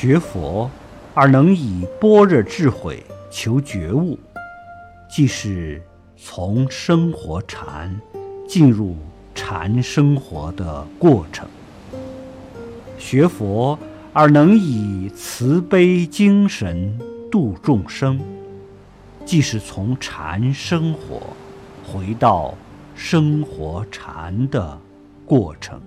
学佛而能以般若智慧求觉悟，即是从生活禅进入禅生活的过程。学佛而能以慈悲精神度众生，即是从禅生活回到生活禅的过程。